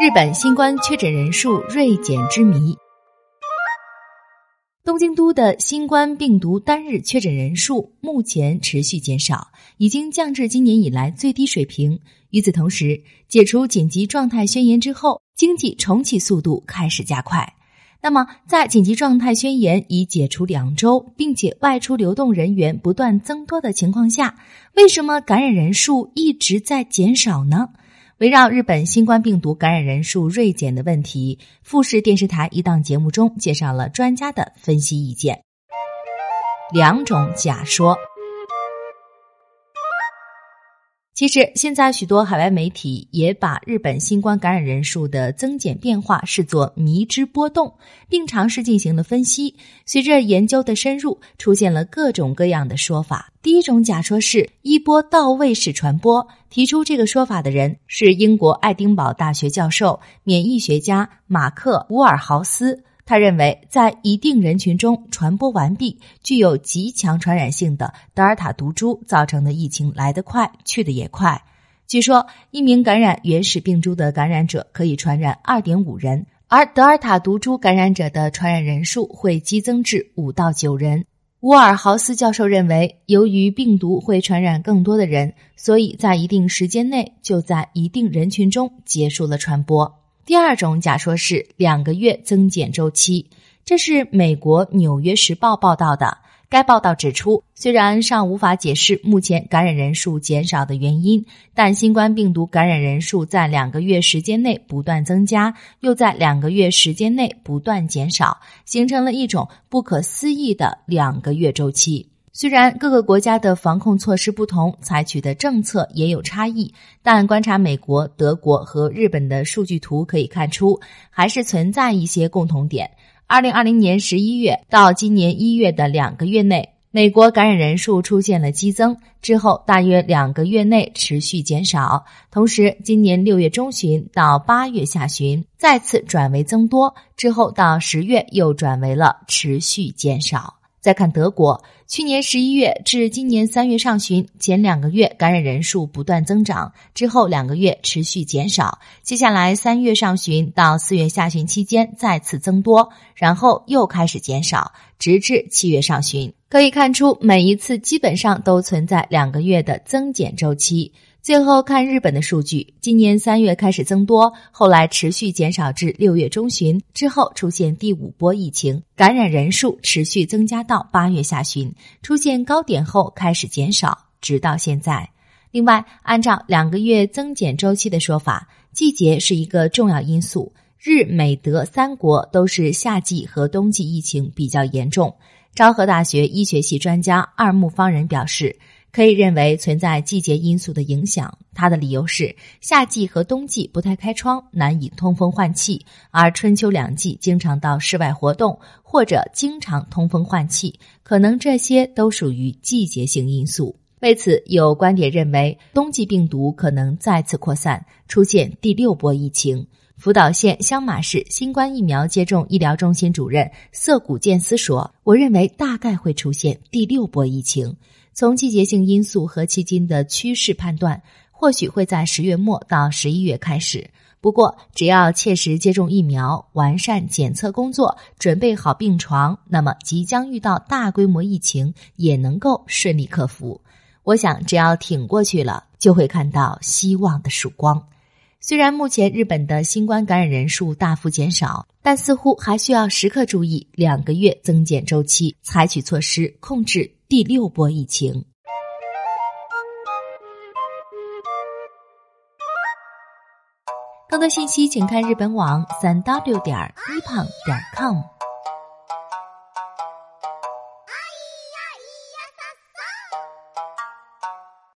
日本新冠确诊人数锐减之谜。东京都的新冠病毒单日确诊人数目前持续减少，已经降至今年以来最低水平。与此同时，解除紧急状态宣言之后，经济重启速度开始加快。那么，在紧急状态宣言已解除两周，并且外出流动人员不断增多的情况下，为什么感染人数一直在减少呢？围绕日本新冠病毒感染人数锐减的问题，富士电视台一档节目中介绍了专家的分析意见。两种假说。其实，现在许多海外媒体也把日本新冠感染人数的增减变化视作迷之波动，并尝试进行了分析。随着研究的深入，出现了各种各样的说法。第一种假说是一波到位式传播，提出这个说法的人是英国爱丁堡大学教授、免疫学家马克·乌尔豪斯。他认为，在一定人群中传播完毕、具有极强传染性的德尔塔毒株造成的疫情来得快，去得也快。据说，一名感染原始病株的感染者可以传染二点五人，而德尔塔毒株感染者的传染人数会激增至五到九人。乌尔豪斯教授认为，由于病毒会传染更多的人，所以在一定时间内就在一定人群中结束了传播。第二种假说是两个月增减周期，这是美国《纽约时报》报道的。该报道指出，虽然尚无法解释目前感染人数减少的原因，但新冠病毒感染人数在两个月时间内不断增加，又在两个月时间内不断减少，形成了一种不可思议的两个月周期。虽然各个国家的防控措施不同，采取的政策也有差异，但观察美国、德国和日本的数据图可以看出，还是存在一些共同点。二零二零年十一月到今年一月的两个月内，美国感染人数出现了激增，之后大约两个月内持续减少。同时，今年六月中旬到八月下旬再次转为增多，之后到十月又转为了持续减少。再看德国，去年十一月至今年三月上旬前两个月感染人数不断增长，之后两个月持续减少，接下来三月上旬到四月下旬期间再次增多，然后又开始减少，直至七月上旬。可以看出，每一次基本上都存在两个月的增减周期。最后看日本的数据，今年三月开始增多，后来持续减少至六月中旬，之后出现第五波疫情，感染人数持续增加到八月下旬，出现高点后开始减少，直到现在。另外，按照两个月增减周期的说法，季节是一个重要因素。日美德三国都是夏季和冬季疫情比较严重。昭和大学医学系专家二木方人表示。可以认为存在季节因素的影响。他的理由是，夏季和冬季不太开窗，难以通风换气；而春秋两季经常到室外活动，或者经常通风换气，可能这些都属于季节性因素。为此，有观点认为，冬季病毒可能再次扩散，出现第六波疫情。福岛县香马市新冠疫苗接种医疗中心主任涩谷健司说：“我认为大概会出现第六波疫情。”从季节性因素和迄今的趋势判断，或许会在十月末到十一月开始。不过，只要切实接种疫苗、完善检测工作、准备好病床，那么即将遇到大规模疫情也能够顺利克服。我想，只要挺过去了，就会看到希望的曙光。虽然目前日本的新冠感染人数大幅减少，但似乎还需要时刻注意两个月增减周期，采取措施控制。第六波疫情，更多信息请看日本网三 w 点一胖点 com。